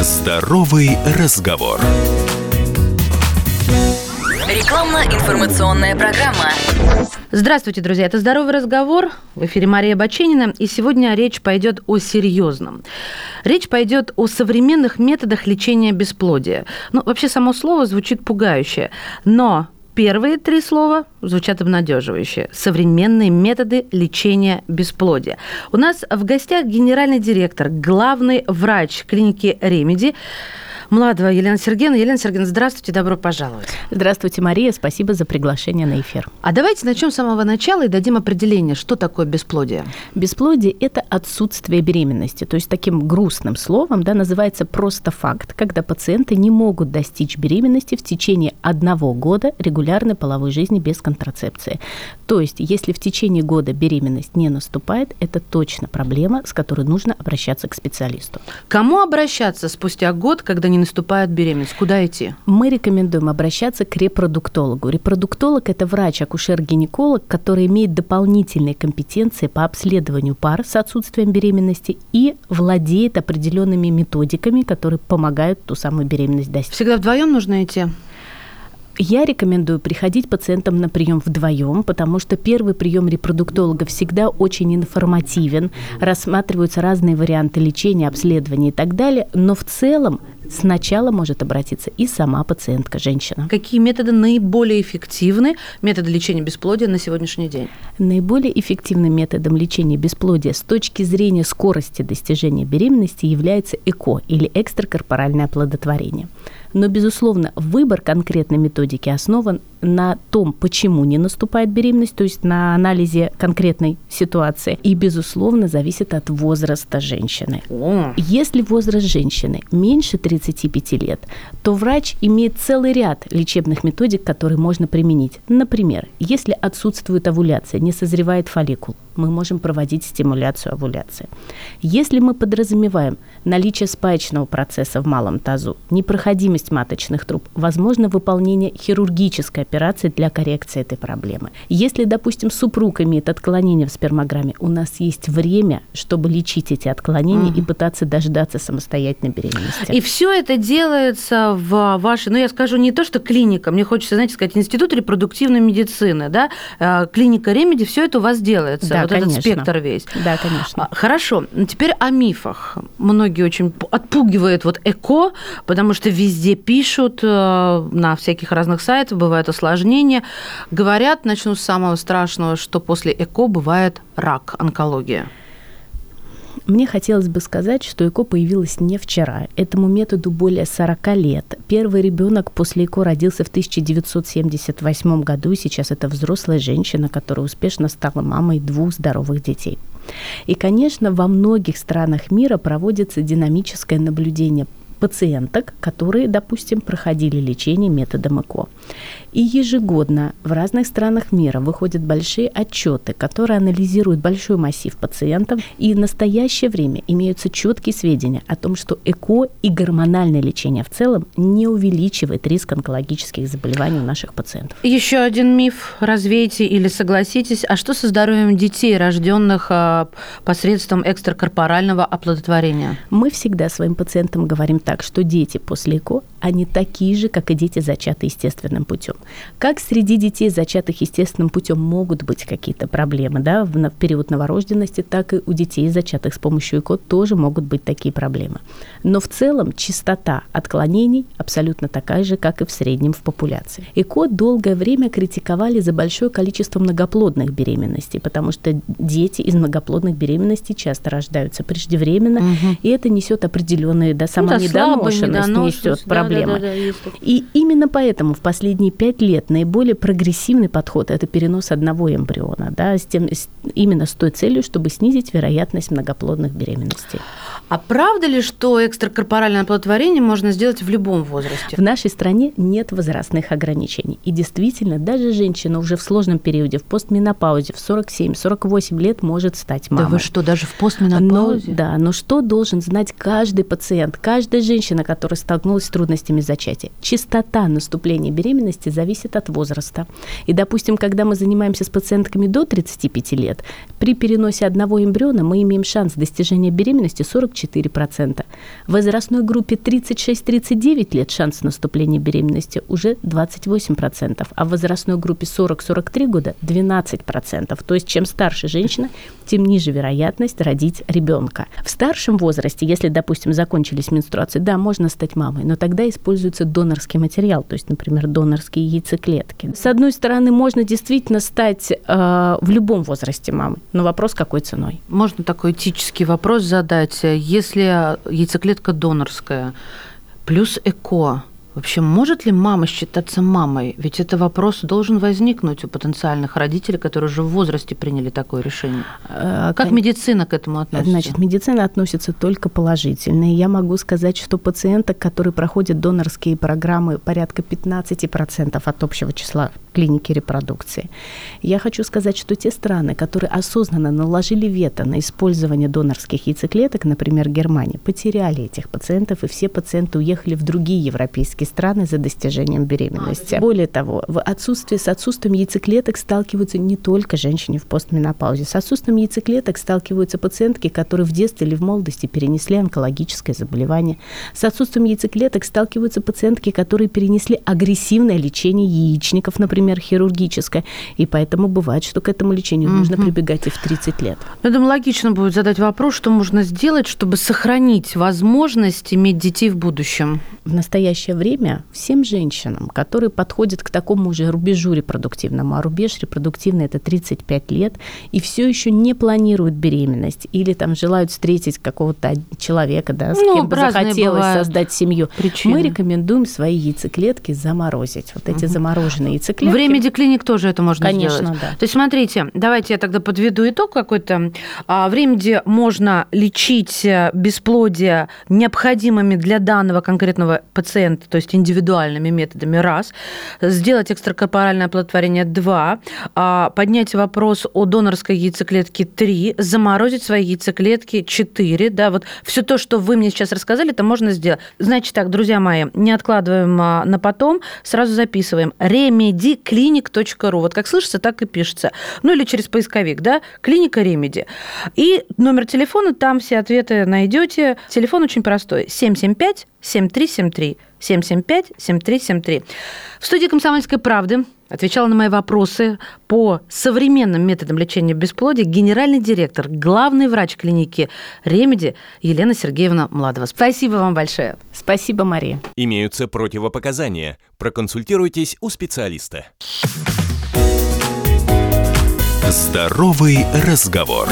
Здоровый разговор. Рекламно-информационная программа. Здравствуйте, друзья. Это «Здоровый разговор». В эфире Мария Баченина. И сегодня речь пойдет о серьезном. Речь пойдет о современных методах лечения бесплодия. Ну, вообще, само слово звучит пугающе. Но Первые три слова звучат обнадеживающе. Современные методы лечения бесплодия. У нас в гостях генеральный директор, главный врач клиники «Ремеди» Младова Елена Сергеевна. Елена Сергеевна, здравствуйте, добро пожаловать. Здравствуйте, Мария, спасибо за приглашение на эфир. А давайте начнем с самого начала и дадим определение, что такое бесплодие. Бесплодие – это отсутствие беременности, то есть таким грустным словом да, называется просто факт, когда пациенты не могут достичь беременности в течение одного года регулярной половой жизни без контрацепции. То есть, если в течение года беременность не наступает, это точно проблема, с которой нужно обращаться к специалисту. Кому обращаться спустя год, когда не не наступает беременность? Куда идти? Мы рекомендуем обращаться к репродуктологу. Репродуктолог – это врач-акушер-гинеколог, который имеет дополнительные компетенции по обследованию пар с отсутствием беременности и владеет определенными методиками, которые помогают ту самую беременность достичь. Всегда вдвоем нужно идти? Я рекомендую приходить пациентам на прием вдвоем, потому что первый прием репродуктолога всегда очень информативен, рассматриваются разные варианты лечения, обследования и так далее, но в целом сначала может обратиться и сама пациентка, женщина. Какие методы наиболее эффективны, методы лечения бесплодия на сегодняшний день? Наиболее эффективным методом лечения бесплодия с точки зрения скорости достижения беременности является ЭКО или экстракорпоральное оплодотворение. Но, безусловно, выбор конкретной методики основан на том, почему не наступает беременность, то есть на анализе конкретной ситуации. И, безусловно, зависит от возраста женщины. О. Если возраст женщины меньше 35 лет, то врач имеет целый ряд лечебных методик, которые можно применить. Например, если отсутствует овуляция, не созревает фолликул, мы можем проводить стимуляцию овуляции. Если мы подразумеваем наличие спаечного процесса в малом тазу, непроходимость маточных труб, возможно выполнение хирургической операции для коррекции этой проблемы. Если, допустим, супруг имеет отклонение в спермограмме, у нас есть время, чтобы лечить эти отклонения угу. и пытаться дождаться самостоятельной беременности. И все это делается в вашей, ну я скажу не то, что клиника, мне хочется, знаете, сказать, институт репродуктивной медицины, да, э, клиника Ремеди, все это у вас делается. Да, вот конечно. этот спектр весь. Да, конечно. А, хорошо. Теперь о мифах. Многие очень отпугивают вот ЭКО, потому что везде пишут э, на всяких разных сайтах, бывают осложнения. Говорят, начну с самого страшного, что после ЭКО бывает рак, онкология. Мне хотелось бы сказать, что ЭКО появилось не вчера. Этому методу более 40 лет. Первый ребенок после ЭКО родился в 1978 году, сейчас это взрослая женщина, которая успешно стала мамой двух здоровых детей. И, конечно, во многих странах мира проводится динамическое наблюдение пациенток, которые, допустим, проходили лечение методом ЭКО. И ежегодно в разных странах мира выходят большие отчеты, которые анализируют большой массив пациентов, и в настоящее время имеются четкие сведения о том, что ЭКО и гормональное лечение в целом не увеличивает риск онкологических заболеваний у наших пациентов. Еще один миф развейте или согласитесь. А что со здоровьем детей, рожденных а, посредством экстракорпорального оплодотворения? Мы всегда своим пациентам говорим так, что дети после ЭКО, они такие же, как и дети, зачатые естественным путем. Как среди детей, зачатых естественным путем, могут быть какие-то проблемы да, в, период новорожденности, так и у детей, зачатых с помощью ЭКО, тоже могут быть такие проблемы. Но в целом частота отклонений абсолютно такая же, как и в среднем в популяции. ЭКО долгое время критиковали за большое количество многоплодных беременностей, потому что дети из многоплодных беременностей часто рождаются преждевременно, угу. и это несет определенные, да, сама ну, да, недоношенность несет да, проблемы. Да, да, да, и именно поэтому в последние пять 5 лет наиболее прогрессивный подход – это перенос одного эмбриона, да, с тем, с, именно с той целью, чтобы снизить вероятность многоплодных беременностей. А правда ли, что экстракорпоральное оплодотворение можно сделать в любом возрасте? В нашей стране нет возрастных ограничений. И действительно, даже женщина уже в сложном периоде, в постменопаузе, в 47-48 лет может стать мамой. Да вы что, даже в постменопаузе? Но, да, но что должен знать каждый пациент, каждая женщина, которая столкнулась с трудностями зачатия? Частота наступления беременности зависит от возраста. И, допустим, когда мы занимаемся с пациентками до 35 лет, при переносе одного эмбриона мы имеем шанс достижения беременности 44%. В возрастной группе 36-39 лет шанс наступления беременности уже 28%, а в возрастной группе 40-43 года 12%. То есть чем старше женщина, тем ниже вероятность родить ребенка. В старшем возрасте, если, допустим, закончились менструации, да, можно стать мамой, но тогда используется донорский материал, то есть, например, донорские яйцеклетки. С одной стороны, можно действительно стать э, в любом возрасте мамой, но вопрос какой ценой. Можно такой этический вопрос задать. Если яйцеклетка донорская плюс ЭКО, Вообще, может ли мама считаться мамой? Ведь это вопрос должен возникнуть у потенциальных родителей, которые уже в возрасте приняли такое решение. Э, как медицина к этому относится? Значит, медицина относится только положительно. И я могу сказать, что пациенток, которые проходят донорские программы, порядка 15% от общего числа клиники репродукции. Я хочу сказать, что те страны, которые осознанно наложили вето на использование донорских яйцеклеток, например, Германия, потеряли этих пациентов, и все пациенты уехали в другие европейские страны за достижением беременности. А, Более того, в отсутствии, с отсутствием яйцеклеток сталкиваются не только женщины в постменопаузе. С отсутствием яйцеклеток сталкиваются пациентки, которые в детстве или в молодости перенесли онкологическое заболевание. С отсутствием яйцеклеток сталкиваются пациентки, которые перенесли агрессивное лечение яичников, например, например, хирургическое. И поэтому бывает, что к этому лечению нужно прибегать и в 30 лет. Я думаю, логично будет задать вопрос, что можно сделать, чтобы сохранить возможность иметь детей в будущем. В настоящее время всем женщинам, которые подходят к такому же рубежу репродуктивному, а рубеж репродуктивный это 35 лет, и все еще не планируют беременность, или там желают встретить какого-то человека, да, с ну, кем бы захотелось создать семью, причины. мы рекомендуем свои яйцеклетки заморозить. Вот эти угу. замороженные яйцеклетки клетки. В ремеди клиник тоже это можно Конечно, сделать. да. То есть, смотрите, давайте я тогда подведу итог какой-то. А, в ремеди можно лечить э, бесплодие необходимыми для данного конкретного пациента, то есть индивидуальными методами, раз. Сделать экстракорпоральное оплодотворение, два. А, поднять вопрос о донорской яйцеклетке, три. Заморозить свои яйцеклетки, четыре. Да, вот все то, что вы мне сейчас рассказали, это можно сделать. Значит так, друзья мои, не откладываем а, на потом, сразу записываем. Ремеди clinic.ru. Вот как слышится, так и пишется. Ну или через поисковик, да, клиника Ремеди. И номер телефона, там все ответы найдете. Телефон очень простой. 775 7373. 775-7373. В студии «Комсомольской правды» отвечала на мои вопросы по современным методам лечения бесплодия генеральный директор, главный врач клиники «Ремеди» Елена Сергеевна Младова. Спасибо вам большое. Спасибо, Мария. Имеются противопоказания. Проконсультируйтесь у специалиста. Здоровый разговор.